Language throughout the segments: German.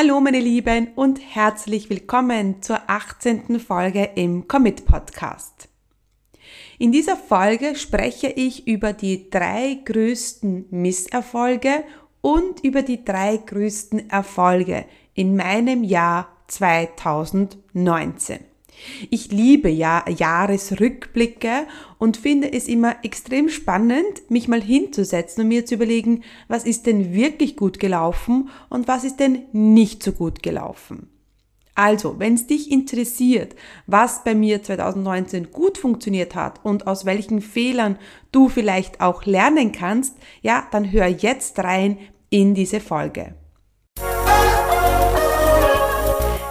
Hallo meine Lieben und herzlich willkommen zur 18. Folge im Commit Podcast. In dieser Folge spreche ich über die drei größten Misserfolge und über die drei größten Erfolge in meinem Jahr 2019. Ich liebe ja Jahresrückblicke und finde es immer extrem spannend, mich mal hinzusetzen und mir zu überlegen, was ist denn wirklich gut gelaufen und was ist denn nicht so gut gelaufen. Also, wenn es dich interessiert, was bei mir 2019 gut funktioniert hat und aus welchen Fehlern du vielleicht auch lernen kannst, ja, dann hör jetzt rein in diese Folge.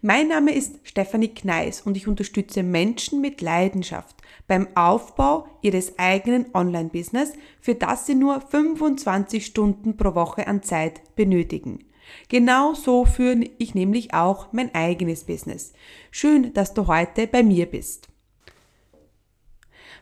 Mein Name ist Stefanie Kneis und ich unterstütze Menschen mit Leidenschaft beim Aufbau ihres eigenen Online-Business, für das sie nur 25 Stunden pro Woche an Zeit benötigen. Genau so führe ich nämlich auch mein eigenes Business. Schön, dass du heute bei mir bist.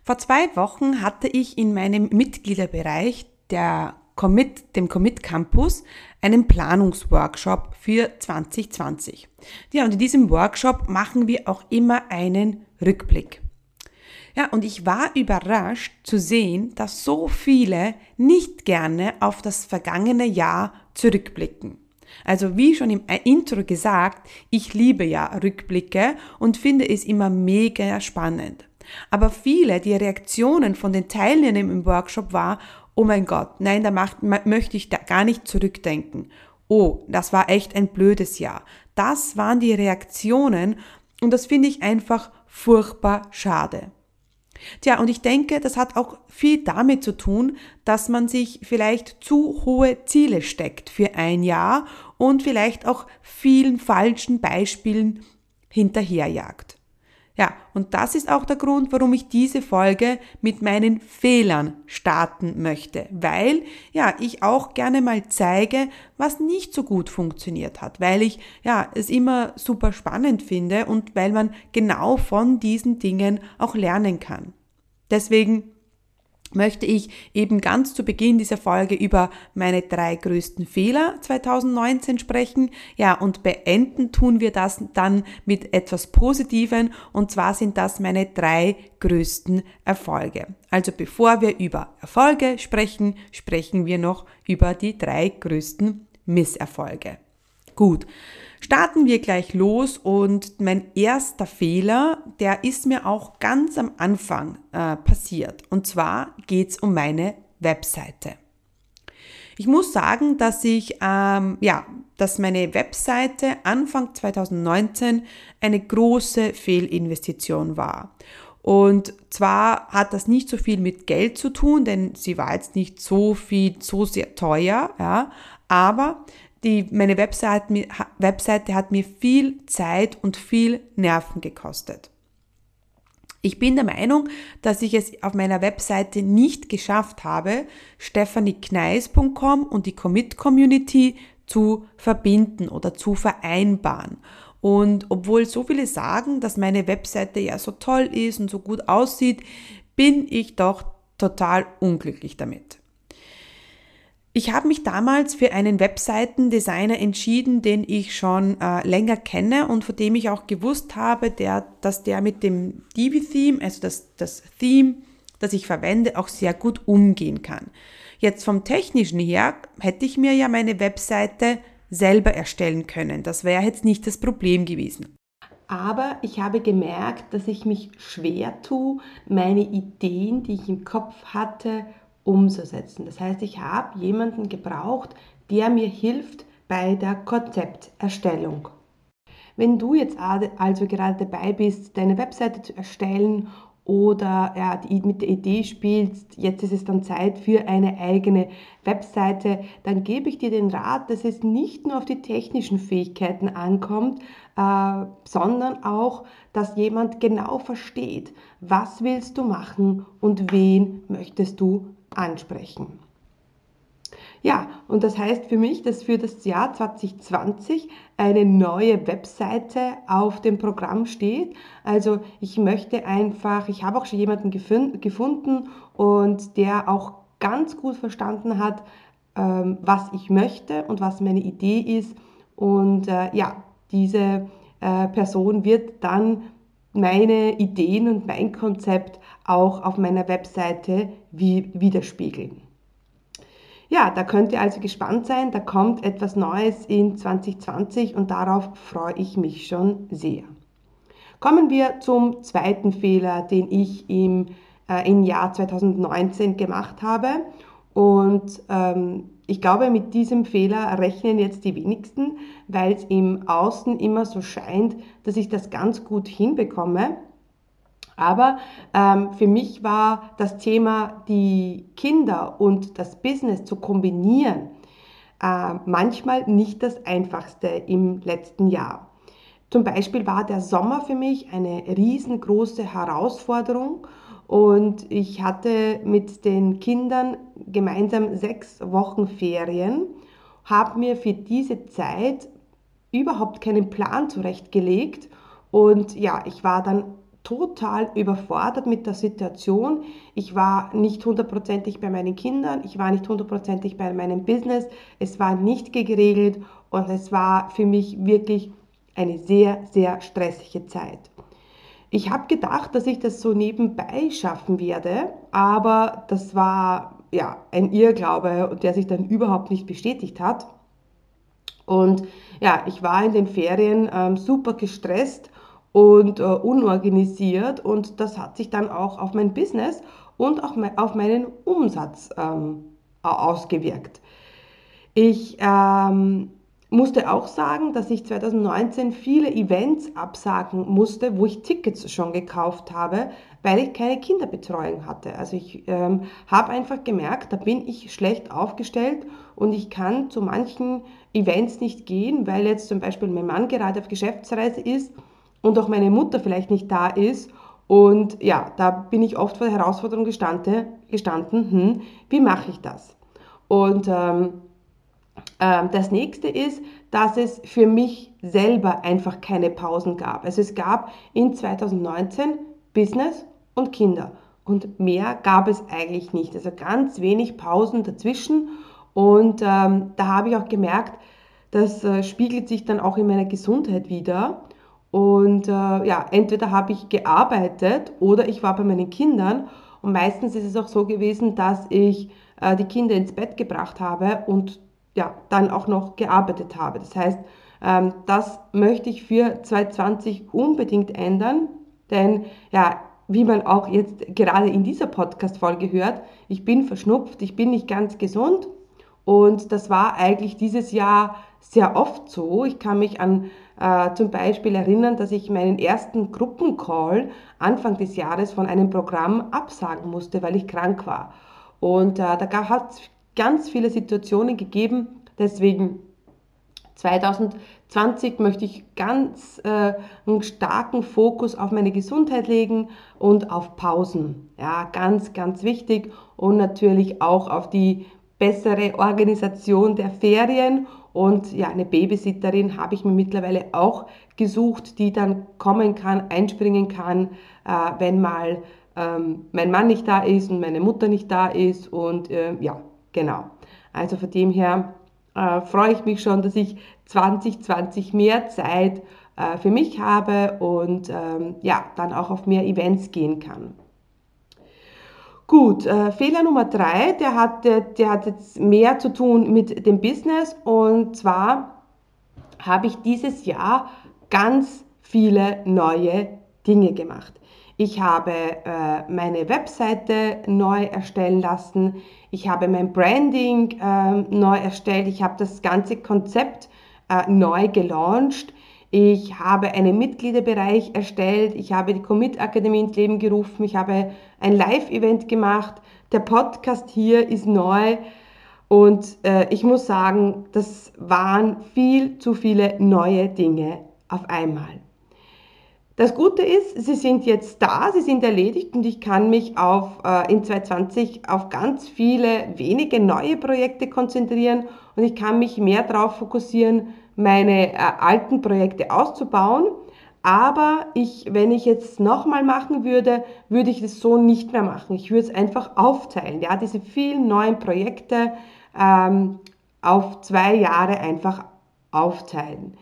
Vor zwei Wochen hatte ich in meinem Mitgliederbereich der Commit, dem Commit Campus, einen Planungsworkshop für 2020. Ja, und in diesem Workshop machen wir auch immer einen Rückblick. Ja, und ich war überrascht zu sehen, dass so viele nicht gerne auf das vergangene Jahr zurückblicken. Also wie schon im Intro gesagt, ich liebe ja Rückblicke und finde es immer mega spannend. Aber viele, die Reaktionen von den Teilnehmern im Workshop war, oh mein Gott, nein, da macht, möchte ich da gar nicht zurückdenken. Oh, das war echt ein blödes Jahr. Das waren die Reaktionen und das finde ich einfach furchtbar schade. Tja, und ich denke, das hat auch viel damit zu tun, dass man sich vielleicht zu hohe Ziele steckt für ein Jahr und vielleicht auch vielen falschen Beispielen hinterherjagt. Ja, und das ist auch der Grund, warum ich diese Folge mit meinen Fehlern starten möchte, weil ja, ich auch gerne mal zeige, was nicht so gut funktioniert hat, weil ich ja, es immer super spannend finde und weil man genau von diesen Dingen auch lernen kann. Deswegen möchte ich eben ganz zu Beginn dieser Folge über meine drei größten Fehler 2019 sprechen. Ja, und beenden tun wir das dann mit etwas Positiven und zwar sind das meine drei größten Erfolge. Also bevor wir über Erfolge sprechen, sprechen wir noch über die drei größten Misserfolge. Gut. Starten wir gleich los und mein erster Fehler, der ist mir auch ganz am Anfang äh, passiert. Und zwar geht's um meine Webseite. Ich muss sagen, dass ich, ähm, ja, dass meine Webseite Anfang 2019 eine große Fehlinvestition war. Und zwar hat das nicht so viel mit Geld zu tun, denn sie war jetzt nicht so viel, so sehr teuer, ja, aber die, meine Webseite, Webseite hat mir viel Zeit und viel Nerven gekostet. Ich bin der Meinung, dass ich es auf meiner Webseite nicht geschafft habe, stephaniekneis.com und die Commit Community zu verbinden oder zu vereinbaren. Und obwohl so viele sagen, dass meine Webseite ja so toll ist und so gut aussieht, bin ich doch total unglücklich damit. Ich habe mich damals für einen Webseitendesigner entschieden, den ich schon äh, länger kenne und von dem ich auch gewusst habe, der, dass der mit dem Divi-Theme, also das, das Theme, das ich verwende, auch sehr gut umgehen kann. Jetzt vom technischen her hätte ich mir ja meine Webseite selber erstellen können. Das wäre jetzt nicht das Problem gewesen. Aber ich habe gemerkt, dass ich mich schwer tue, meine Ideen, die ich im Kopf hatte, umzusetzen. Das heißt, ich habe jemanden gebraucht, der mir hilft bei der Konzepterstellung. Wenn du jetzt also gerade dabei bist, deine Webseite zu erstellen oder ja, mit der Idee spielst, jetzt ist es dann Zeit für eine eigene Webseite, dann gebe ich dir den Rat, dass es nicht nur auf die technischen Fähigkeiten ankommt, äh, sondern auch, dass jemand genau versteht, was willst du machen und wen möchtest du ansprechen. Ja, und das heißt für mich, dass für das Jahr 2020 eine neue Webseite auf dem Programm steht. Also ich möchte einfach, ich habe auch schon jemanden gefunden und der auch ganz gut verstanden hat, ähm, was ich möchte und was meine Idee ist. Und äh, ja, diese äh, Person wird dann meine Ideen und mein Konzept auch auf meiner Webseite widerspiegeln. Ja, da könnt ihr also gespannt sein, da kommt etwas Neues in 2020 und darauf freue ich mich schon sehr. Kommen wir zum zweiten Fehler, den ich im, äh, im Jahr 2019 gemacht habe. Und ähm, ich glaube, mit diesem Fehler rechnen jetzt die wenigsten, weil es im Außen immer so scheint, dass ich das ganz gut hinbekomme. Aber ähm, für mich war das Thema, die Kinder und das Business zu kombinieren, äh, manchmal nicht das Einfachste im letzten Jahr. Zum Beispiel war der Sommer für mich eine riesengroße Herausforderung und ich hatte mit den Kindern gemeinsam sechs Wochen Ferien, habe mir für diese Zeit überhaupt keinen Plan zurechtgelegt und ja, ich war dann total überfordert mit der Situation. Ich war nicht hundertprozentig bei meinen Kindern, ich war nicht hundertprozentig bei meinem Business, es war nicht geregelt und es war für mich wirklich eine sehr, sehr stressige Zeit. Ich habe gedacht, dass ich das so nebenbei schaffen werde, aber das war ja ein Irrglaube, der sich dann überhaupt nicht bestätigt hat. Und ja, ich war in den Ferien ähm, super gestresst und äh, unorganisiert und das hat sich dann auch auf mein Business und auch auf meinen Umsatz ähm, ausgewirkt. Ich ähm, musste auch sagen, dass ich 2019 viele Events absagen musste, wo ich Tickets schon gekauft habe, weil ich keine Kinderbetreuung hatte. Also ich ähm, habe einfach gemerkt, da bin ich schlecht aufgestellt und ich kann zu manchen Events nicht gehen, weil jetzt zum Beispiel mein Mann gerade auf Geschäftsreise ist und auch meine Mutter vielleicht nicht da ist. Und ja, da bin ich oft vor der Herausforderung gestanden, gestanden hm, wie mache ich das? Und ähm, äh, das nächste ist, dass es für mich selber einfach keine Pausen gab. Also es gab in 2019 Business und Kinder und mehr gab es eigentlich nicht. Also ganz wenig Pausen dazwischen und ähm, da habe ich auch gemerkt, das äh, spiegelt sich dann auch in meiner Gesundheit wieder. Und äh, ja, entweder habe ich gearbeitet oder ich war bei meinen Kindern. Und meistens ist es auch so gewesen, dass ich äh, die Kinder ins Bett gebracht habe und ja, dann auch noch gearbeitet habe. Das heißt, ähm, das möchte ich für 2020 unbedingt ändern, denn ja, wie man auch jetzt gerade in dieser Podcast-Folge hört, ich bin verschnupft, ich bin nicht ganz gesund und das war eigentlich dieses Jahr sehr oft so. Ich kann mich an äh, zum Beispiel erinnern, dass ich meinen ersten Gruppencall Anfang des Jahres von einem Programm absagen musste, weil ich krank war. Und äh, da hat es ganz viele Situationen gegeben, deswegen 2020 möchte ich ganz äh, einen starken Fokus auf meine Gesundheit legen und auf Pausen. Ja, ganz, ganz wichtig. Und natürlich auch auf die bessere Organisation der Ferien und ja, eine Babysitterin habe ich mir mittlerweile auch gesucht, die dann kommen kann, einspringen kann, äh, wenn mal ähm, mein Mann nicht da ist und meine Mutter nicht da ist. Und äh, ja, genau. Also von dem her äh, freue ich mich schon, dass ich 2020 mehr Zeit äh, für mich habe und ähm, ja, dann auch auf mehr Events gehen kann. Gut, äh, Fehler Nummer drei, der hat, der, der hat jetzt mehr zu tun mit dem Business und zwar habe ich dieses Jahr ganz viele neue Dinge gemacht. Ich habe äh, meine Webseite neu erstellen lassen. Ich habe mein Branding äh, neu erstellt. Ich habe das ganze Konzept äh, neu gelauncht. Ich habe einen Mitgliederbereich erstellt. Ich habe die Commit Akademie ins Leben gerufen. Ich habe ein Live-Event gemacht. Der Podcast hier ist neu. Und äh, ich muss sagen, das waren viel zu viele neue Dinge auf einmal. Das Gute ist, sie sind jetzt da, sie sind erledigt und ich kann mich auf, äh, in 2020 auf ganz viele wenige neue Projekte konzentrieren und ich kann mich mehr darauf fokussieren, meine äh, alten Projekte auszubauen. Aber ich, wenn ich jetzt nochmal machen würde, würde ich das so nicht mehr machen. Ich würde es einfach aufteilen. Ja, diese vielen neuen Projekte ähm, auf zwei Jahre einfach aufteilen.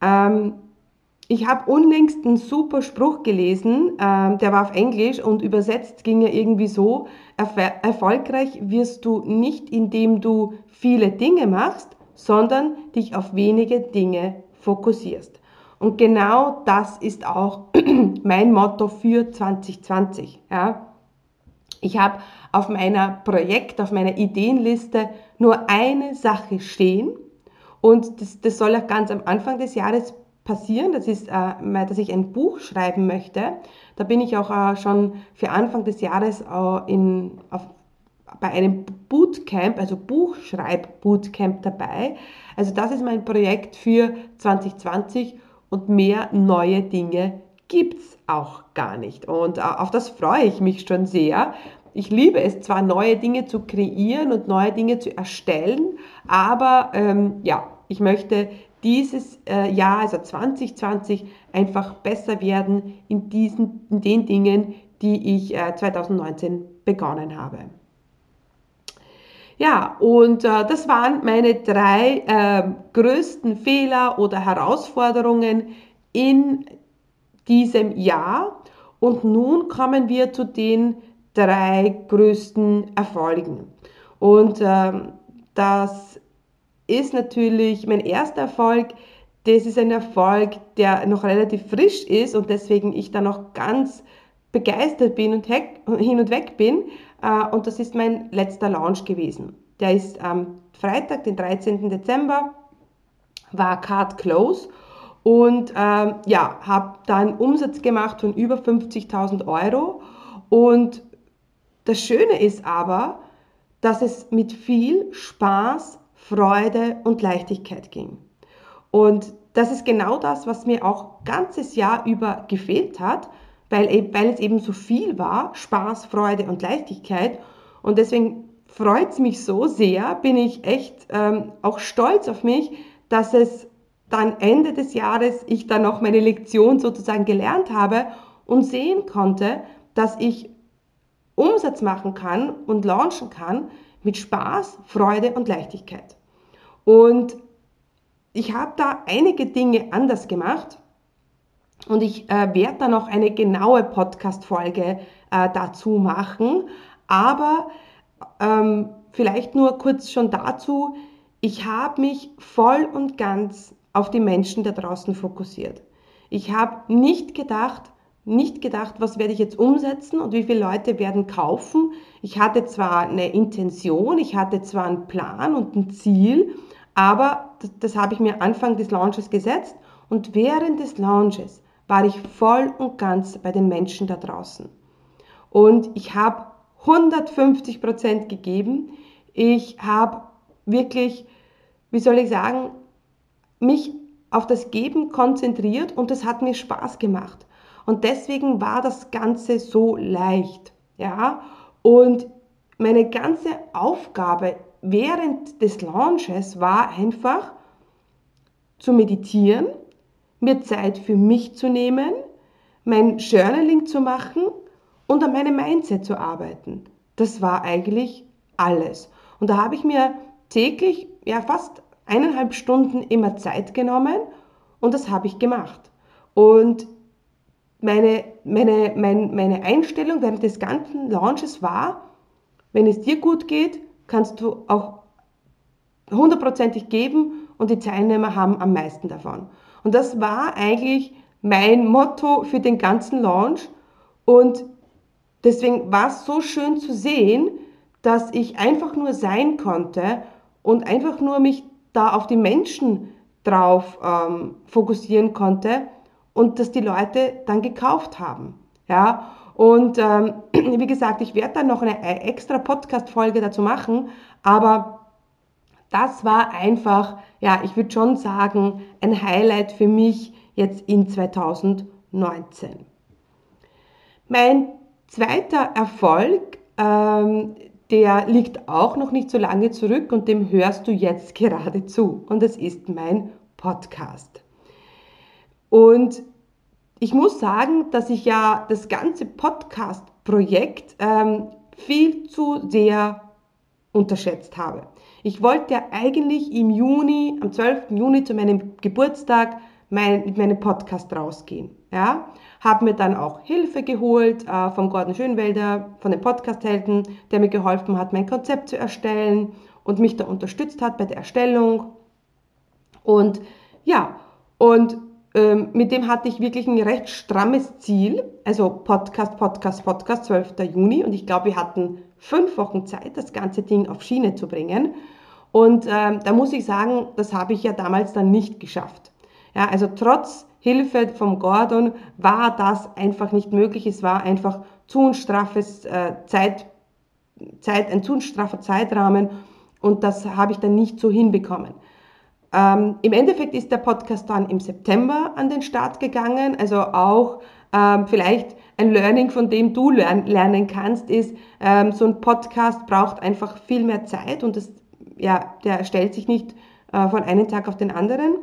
Ähm, ich habe unlängst einen super Spruch gelesen, ähm, der war auf Englisch und übersetzt ging er irgendwie so, erfolgreich wirst du nicht, indem du viele Dinge machst, sondern dich auf wenige Dinge fokussierst. Und genau das ist auch mein Motto für 2020. Ja. Ich habe auf meiner Projekt, auf meiner Ideenliste nur eine Sache stehen und das, das soll auch ganz am Anfang des Jahres passieren. Das ist, äh, dass ich ein Buch schreiben möchte. Da bin ich auch äh, schon für Anfang des Jahres äh, in, auf, bei einem Bootcamp, also Buchschreib-Bootcamp dabei. Also das ist mein Projekt für 2020 und mehr neue Dinge gibt's auch gar nicht. Und auf das freue ich mich schon sehr. Ich liebe es zwar, neue Dinge zu kreieren und neue Dinge zu erstellen, aber ähm, ja, ich möchte dieses äh, Jahr, also 2020, einfach besser werden in, diesen, in den Dingen, die ich äh, 2019 begonnen habe. Ja, und äh, das waren meine drei äh, größten Fehler oder Herausforderungen in diesem Jahr. Und nun kommen wir zu den drei größten Erfolgen. Und äh, das ist natürlich mein erster Erfolg. Das ist ein Erfolg, der noch relativ frisch ist und deswegen ich da noch ganz begeistert bin und hin und weg bin. Äh, und das ist mein letzter Launch gewesen. Der ist am Freitag, den 13. Dezember, war Card Close und ähm, ja, habe da einen Umsatz gemacht von über 50.000 Euro. Und das Schöne ist aber, dass es mit viel Spaß, Freude und Leichtigkeit ging. Und das ist genau das, was mir auch ganzes Jahr über gefehlt hat, weil, weil es eben so viel war, Spaß, Freude und Leichtigkeit. Und deswegen freut es mich so sehr, bin ich echt ähm, auch stolz auf mich, dass es dann Ende des Jahres ich dann noch meine Lektion sozusagen gelernt habe und sehen konnte, dass ich Umsatz machen kann und launchen kann mit Spaß, Freude und Leichtigkeit. Und ich habe da einige Dinge anders gemacht und ich äh, werde da noch eine genaue Podcast-Folge äh, dazu machen. Aber ähm, vielleicht nur kurz schon dazu, ich habe mich voll und ganz auf die Menschen da draußen fokussiert. Ich habe nicht gedacht, nicht gedacht, was werde ich jetzt umsetzen und wie viele Leute werden kaufen. Ich hatte zwar eine Intention, ich hatte zwar einen Plan und ein Ziel, aber das, das habe ich mir Anfang des Launches gesetzt und während des Launches war ich voll und ganz bei den Menschen da draußen. Und ich habe 150 Prozent gegeben. Ich habe wirklich, wie soll ich sagen, mich auf das Geben konzentriert und es hat mir Spaß gemacht. Und deswegen war das Ganze so leicht. Ja? Und meine ganze Aufgabe während des Launches war einfach zu meditieren, mir Zeit für mich zu nehmen, mein Journaling zu machen und an meinem Mindset zu arbeiten. Das war eigentlich alles. Und da habe ich mir täglich ja fast eineinhalb Stunden immer Zeit genommen und das habe ich gemacht. Und meine, meine, meine, meine Einstellung während des ganzen Launches war, wenn es dir gut geht, kannst du auch hundertprozentig geben und die Teilnehmer haben am meisten davon. Und das war eigentlich mein Motto für den ganzen Launch und deswegen war es so schön zu sehen, dass ich einfach nur sein konnte und einfach nur mich da auf die Menschen drauf ähm, fokussieren konnte und dass die Leute dann gekauft haben. Ja, und ähm, wie gesagt, ich werde dann noch eine extra Podcast-Folge dazu machen, aber das war einfach, ja, ich würde schon sagen, ein Highlight für mich jetzt in 2019. Mein zweiter Erfolg, ähm, der liegt auch noch nicht so lange zurück und dem hörst du jetzt gerade zu. Und das ist mein Podcast. Und ich muss sagen, dass ich ja das ganze Podcast-Projekt ähm, viel zu sehr unterschätzt habe. Ich wollte ja eigentlich im Juni, am 12. Juni zu meinem Geburtstag mein, mit meinem Podcast rausgehen. Ja? Habe mir dann auch Hilfe geholt äh, vom Gordon Schönwelder, von den Podcast-Helden, der mir geholfen hat, mein Konzept zu erstellen und mich da unterstützt hat bei der Erstellung. Und ja, und ähm, mit dem hatte ich wirklich ein recht strammes Ziel. Also Podcast, Podcast, Podcast, 12. Juni. Und ich glaube, wir hatten fünf Wochen Zeit, das ganze Ding auf Schiene zu bringen. Und ähm, da muss ich sagen, das habe ich ja damals dann nicht geschafft. Ja, also trotz Hilfe vom Gordon war das einfach nicht möglich. Es war einfach zu ein straffes äh, Zeit, Zeit, ein zu straffer Zeitrahmen und das habe ich dann nicht so hinbekommen. Ähm, Im Endeffekt ist der Podcast dann im September an den Start gegangen, also auch ähm, vielleicht ein Learning, von dem du lern lernen kannst, ist, ähm, so ein Podcast braucht einfach viel mehr Zeit und das, ja, der stellt sich nicht äh, von einem Tag auf den anderen.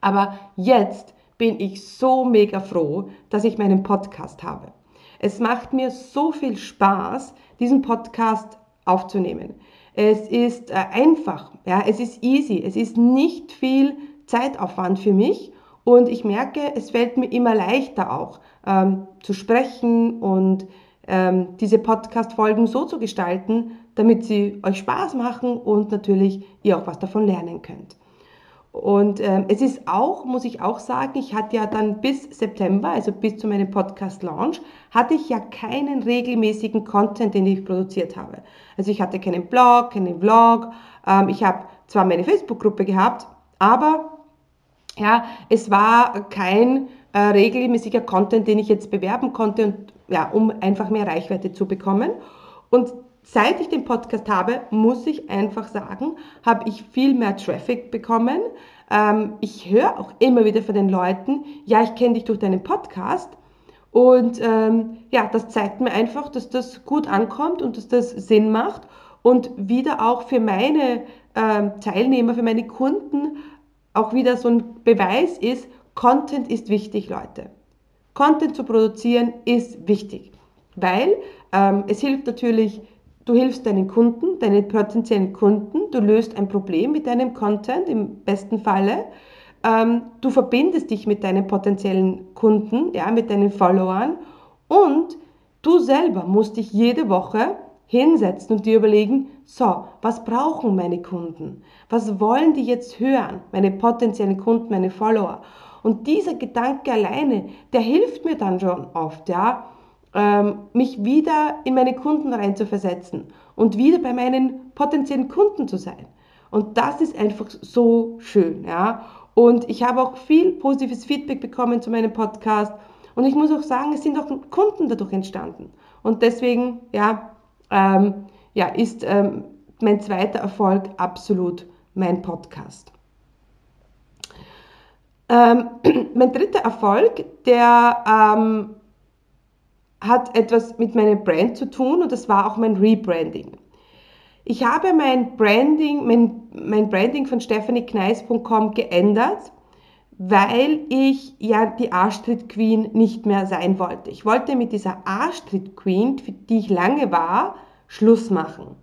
Aber jetzt bin ich so mega froh, dass ich meinen Podcast habe. Es macht mir so viel Spaß, diesen Podcast aufzunehmen. Es ist äh, einfach, ja, es ist easy, es ist nicht viel Zeitaufwand für mich. Und ich merke, es fällt mir immer leichter auch ähm, zu sprechen und ähm, diese Podcast-Folgen so zu gestalten, damit sie euch Spaß machen und natürlich ihr auch was davon lernen könnt. Und ähm, es ist auch, muss ich auch sagen, ich hatte ja dann bis September, also bis zu meinem Podcast-Launch, hatte ich ja keinen regelmäßigen Content, den ich produziert habe. Also ich hatte keinen Blog, keinen Vlog. Ähm, ich habe zwar meine Facebook-Gruppe gehabt, aber ja, es war kein äh, regelmäßiger Content, den ich jetzt bewerben konnte, und, ja, um einfach mehr Reichweite zu bekommen. Und seit ich den Podcast habe, muss ich einfach sagen, habe ich viel mehr Traffic bekommen. Ähm, ich höre auch immer wieder von den Leuten, ja, ich kenne dich durch deinen Podcast. Und ähm, ja, das zeigt mir einfach, dass das gut ankommt und dass das Sinn macht und wieder auch für meine ähm, Teilnehmer, für meine Kunden auch wieder so ein Beweis ist, Content ist wichtig, Leute. Content zu produzieren ist wichtig, weil ähm, es hilft natürlich Du hilfst deinen Kunden, deinen potenziellen Kunden, du löst ein Problem mit deinem Content im besten Falle. Ähm, du verbindest dich mit deinen potenziellen Kunden, ja, mit deinen Followern und du selber musst dich jede Woche hinsetzen und dir überlegen, so, was brauchen meine Kunden? Was wollen die jetzt hören? Meine potenziellen Kunden, meine Follower. Und dieser Gedanke alleine, der hilft mir dann schon oft, ja, mich wieder in meine Kunden reinzuversetzen und wieder bei meinen potenziellen Kunden zu sein. Und das ist einfach so schön, ja. Und ich habe auch viel positives Feedback bekommen zu meinem Podcast. Und ich muss auch sagen, es sind auch Kunden dadurch entstanden. Und deswegen, ja, ähm, ja ist ähm, mein zweiter Erfolg absolut mein Podcast. Ähm, mein dritter Erfolg, der ähm, hat etwas mit meinem Brand zu tun und das war auch mein Rebranding. Ich habe mein Branding, mein, mein Branding von stephaniekneis.com geändert, weil ich ja die A-Street Queen nicht mehr sein wollte. Ich wollte mit dieser A-Street Queen, für die ich lange war, Schluss machen.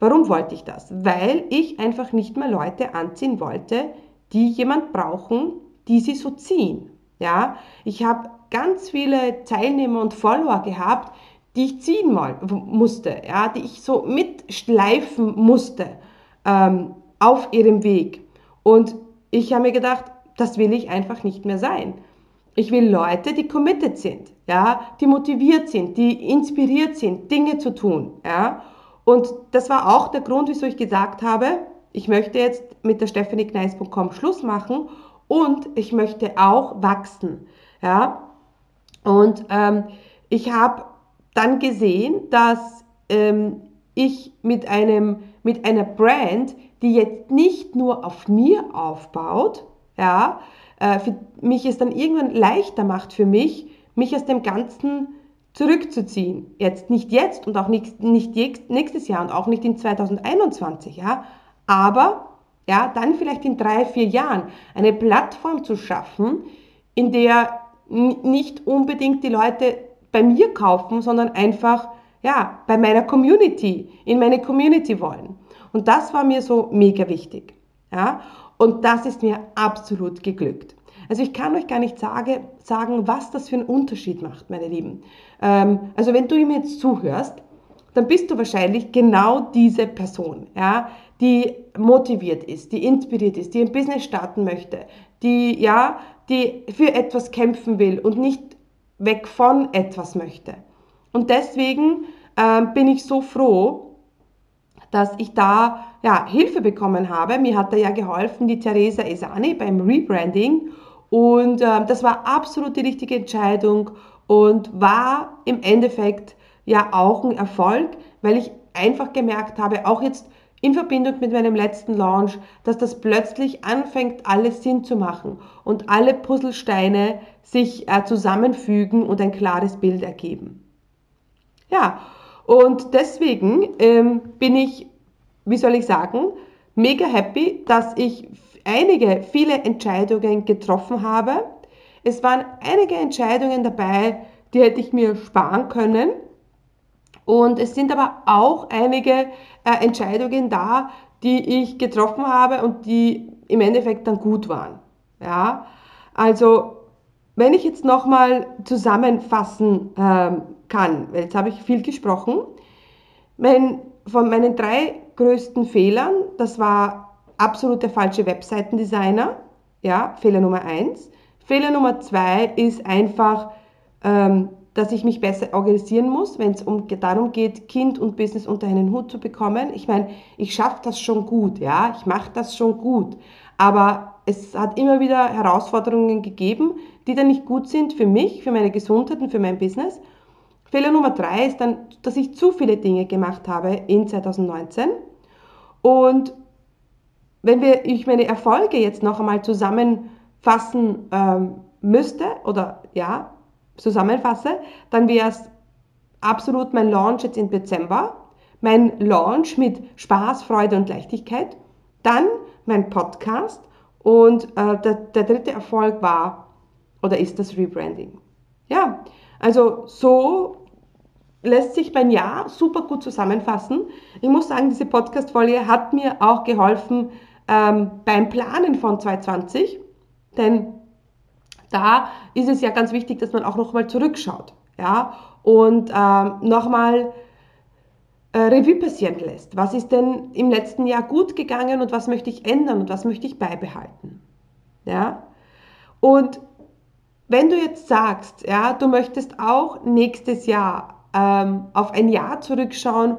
Warum wollte ich das? Weil ich einfach nicht mehr Leute anziehen wollte, die jemand brauchen, die sie so ziehen. Ja, ich habe ganz viele Teilnehmer und Follower gehabt, die ich ziehen musste, ja, die ich so mitschleifen musste ähm, auf ihrem Weg. Und ich habe mir gedacht, das will ich einfach nicht mehr sein. Ich will Leute, die committed sind, ja, die motiviert sind, die inspiriert sind, Dinge zu tun, ja. Und das war auch der Grund, wieso ich gesagt habe, ich möchte jetzt mit der stephaniekneis.com Schluss machen und ich möchte auch wachsen. Ja? Und ähm, ich habe dann gesehen, dass ähm, ich mit, einem, mit einer Brand, die jetzt nicht nur auf mir aufbaut, ja, äh, für mich es dann irgendwann leichter macht für mich, mich aus dem Ganzen zurückzuziehen. Jetzt nicht jetzt und auch nicht, nicht nächstes Jahr und auch nicht in 2021, ja, aber ja, dann vielleicht in drei, vier Jahren eine Plattform zu schaffen, in der nicht unbedingt die Leute bei mir kaufen, sondern einfach ja, bei meiner Community, in meine Community wollen. Und das war mir so mega wichtig. Ja? Und das ist mir absolut geglückt. Also ich kann euch gar nicht sage, sagen, was das für einen Unterschied macht, meine Lieben. Ähm, also wenn du mir jetzt zuhörst, dann bist du wahrscheinlich genau diese Person, ja, die motiviert ist, die inspiriert ist, die ein Business starten möchte, die ja, die für etwas kämpfen will und nicht weg von etwas möchte. Und deswegen äh, bin ich so froh, dass ich da ja, Hilfe bekommen habe. Mir hat da ja geholfen die Theresa Esani beim Rebranding und äh, das war absolut die richtige Entscheidung und war im Endeffekt ja auch ein Erfolg, weil ich einfach gemerkt habe, auch jetzt in Verbindung mit meinem letzten Launch, dass das plötzlich anfängt, alles Sinn zu machen und alle Puzzlesteine sich äh, zusammenfügen und ein klares Bild ergeben. Ja, und deswegen ähm, bin ich, wie soll ich sagen, mega happy, dass ich einige, viele Entscheidungen getroffen habe. Es waren einige Entscheidungen dabei, die hätte ich mir sparen können. Und es sind aber auch einige äh, Entscheidungen da, die ich getroffen habe und die im Endeffekt dann gut waren. Ja, also wenn ich jetzt nochmal zusammenfassen ähm, kann, weil jetzt habe ich viel gesprochen, mein, von meinen drei größten Fehlern, das war absolut der falsche Webseitendesigner, ja, Fehler Nummer eins. Fehler Nummer zwei ist einfach ähm, dass ich mich besser organisieren muss, wenn es um, darum geht, Kind und Business unter einen Hut zu bekommen. Ich meine, ich schaffe das schon gut, ja, ich mache das schon gut, aber es hat immer wieder Herausforderungen gegeben, die dann nicht gut sind für mich, für meine Gesundheit und für mein Business. Fehler Nummer drei ist dann, dass ich zu viele Dinge gemacht habe in 2019 und wenn wir, ich meine Erfolge jetzt noch einmal zusammenfassen ähm, müsste oder ja, zusammenfasse, dann wäre es absolut mein Launch jetzt im Dezember, mein Launch mit Spaß, Freude und Leichtigkeit, dann mein Podcast und äh, der, der dritte Erfolg war oder ist das Rebranding. Ja, also so lässt sich mein Jahr super gut zusammenfassen. Ich muss sagen, diese Podcast-Folge hat mir auch geholfen ähm, beim Planen von 2020, denn da ist es ja ganz wichtig, dass man auch nochmal zurückschaut ja, und ähm, nochmal äh, Revue passieren lässt. Was ist denn im letzten Jahr gut gegangen und was möchte ich ändern und was möchte ich beibehalten? Ja? Und wenn du jetzt sagst, ja, du möchtest auch nächstes Jahr ähm, auf ein Jahr zurückschauen,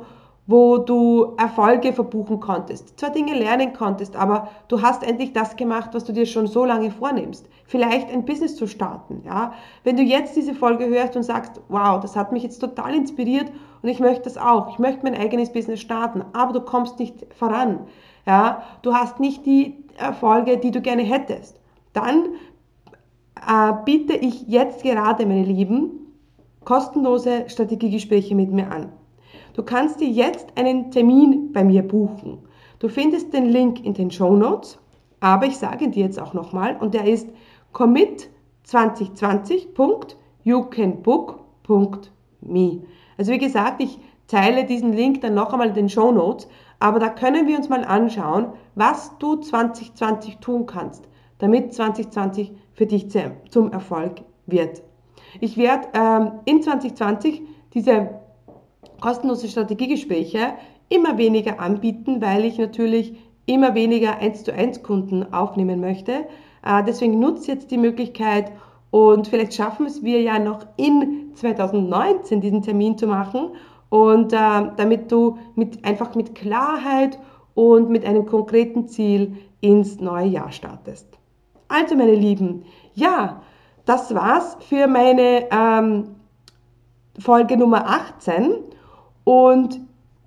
wo du Erfolge verbuchen konntest, zwar Dinge lernen konntest, aber du hast endlich das gemacht, was du dir schon so lange vornimmst. Vielleicht ein Business zu starten, ja. Wenn du jetzt diese Folge hörst und sagst, wow, das hat mich jetzt total inspiriert und ich möchte das auch, ich möchte mein eigenes Business starten, aber du kommst nicht voran, ja. Du hast nicht die Erfolge, die du gerne hättest. Dann äh, biete ich jetzt gerade, meine Lieben, kostenlose Strategiegespräche mit mir an. Du kannst dir jetzt einen Termin bei mir buchen. Du findest den Link in den Show Notes, aber ich sage dir jetzt auch nochmal und der ist commit2020.youcanbook.me. Also wie gesagt, ich teile diesen Link dann noch einmal in den Show Notes, aber da können wir uns mal anschauen, was du 2020 tun kannst, damit 2020 für dich zum Erfolg wird. Ich werde ähm, in 2020 diese kostenlose Strategiegespräche immer weniger anbieten, weil ich natürlich immer weniger 1 zu 1 Kunden aufnehmen möchte. Äh, deswegen nutze jetzt die Möglichkeit und vielleicht schaffen es wir ja noch in 2019 diesen Termin zu machen und äh, damit du mit, einfach mit Klarheit und mit einem konkreten Ziel ins neue Jahr startest. Also meine Lieben, ja, das war's für meine ähm, Folge Nummer 18 und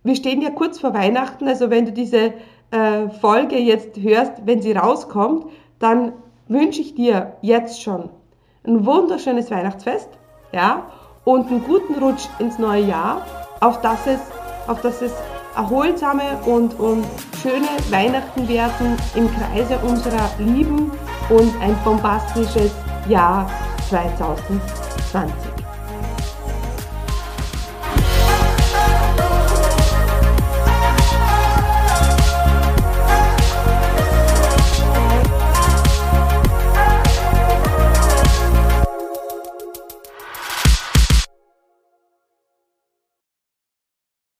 wir stehen ja kurz vor Weihnachten, also wenn du diese äh, Folge jetzt hörst, wenn sie rauskommt, dann wünsche ich dir jetzt schon ein wunderschönes Weihnachtsfest, ja, und einen guten Rutsch ins neue Jahr, auf das es, auf das es erholsame und, und schöne Weihnachten werden im Kreise unserer Lieben und ein bombastisches Jahr 2020.